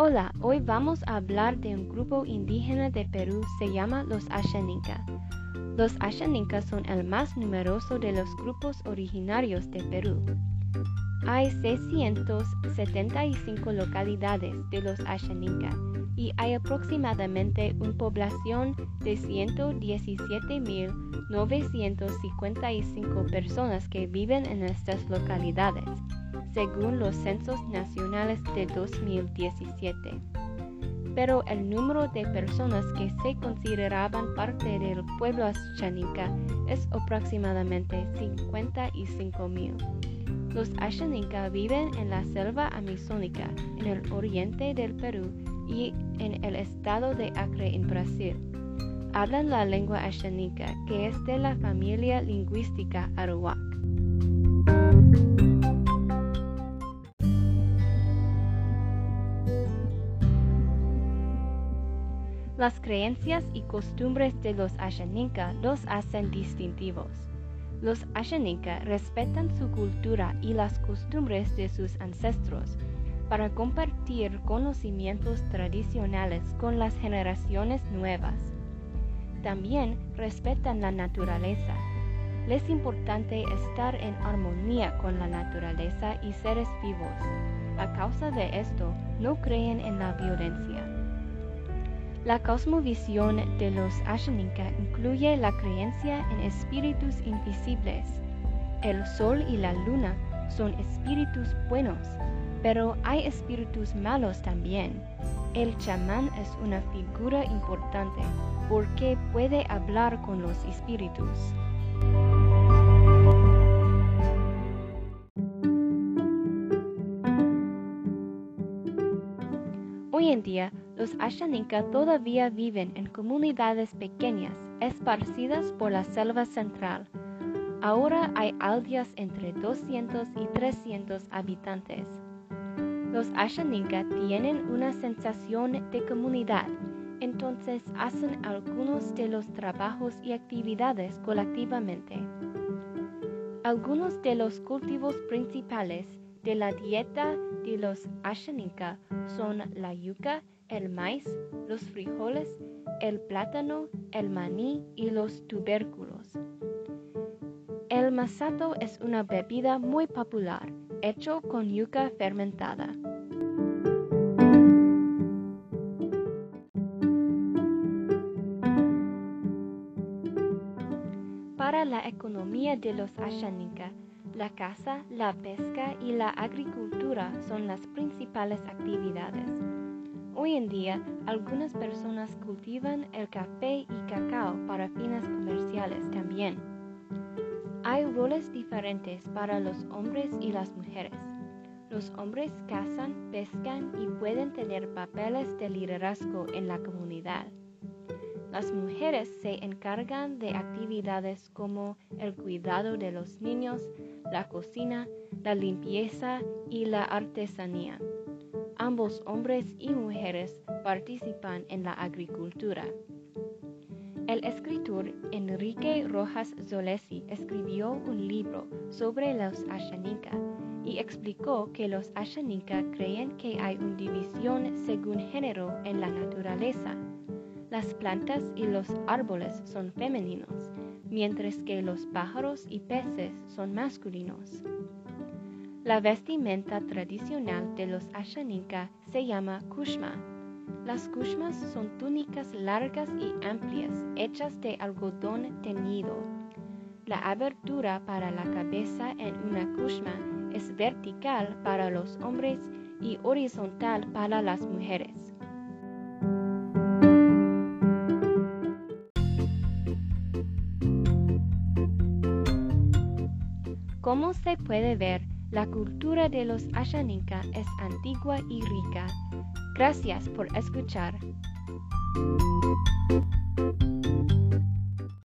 Hola, hoy vamos a hablar de un grupo indígena de Perú, se llama los Ashaninka. Los Ashaninka son el más numeroso de los grupos originarios de Perú. Hay 675 localidades de los Ashaninka y hay aproximadamente una población de 117.955 personas que viven en estas localidades según los censos nacionales de 2017. Pero el número de personas que se consideraban parte del pueblo Ashaninka es aproximadamente 55 mil. Los Ashaninka viven en la selva amazónica, en el oriente del Perú y en el estado de Acre en Brasil. Hablan la lengua Ashaninka, que es de la familia lingüística Arawak. Las creencias y costumbres de los Ashaninka los hacen distintivos. Los Ashaninka respetan su cultura y las costumbres de sus ancestros para compartir conocimientos tradicionales con las generaciones nuevas. También respetan la naturaleza. Les es importante estar en armonía con la naturaleza y seres vivos. A causa de esto, no creen en la violencia. La cosmovisión de los Ashaninka incluye la creencia en espíritus invisibles. El sol y la luna son espíritus buenos, pero hay espíritus malos también. El chamán es una figura importante porque puede hablar con los espíritus. Hoy en día, los Ashaninka todavía viven en comunidades pequeñas, esparcidas por la selva central. Ahora hay aldeas entre 200 y 300 habitantes. Los Ashaninka tienen una sensación de comunidad, entonces hacen algunos de los trabajos y actividades colectivamente. Algunos de los cultivos principales de la dieta de los Ashaninka son la yuca, el maíz, los frijoles, el plátano, el maní y los tubérculos. El masato es una bebida muy popular, hecho con yuca fermentada. Para la economía de los Ashaninka, la caza, la pesca y la agricultura son las principales actividades. Hoy en día, algunas personas cultivan el café y cacao para fines comerciales también. Hay roles diferentes para los hombres y las mujeres. Los hombres cazan, pescan y pueden tener papeles de liderazgo en la comunidad. Las mujeres se encargan de actividades como el cuidado de los niños, la cocina, la limpieza y la artesanía. Ambos hombres y mujeres participan en la agricultura. El escritor Enrique Rojas Zolesi escribió un libro sobre los Ashaninka y explicó que los Ashaninka creen que hay una división según género en la naturaleza. Las plantas y los árboles son femeninos mientras que los pájaros y peces son masculinos. La vestimenta tradicional de los Ashaninka se llama kushma. Las kushmas son túnicas largas y amplias hechas de algodón teñido. La abertura para la cabeza en una kushma es vertical para los hombres y horizontal para las mujeres. Como se puede ver, la cultura de los Ashaninka es antigua y rica. Gracias por escuchar.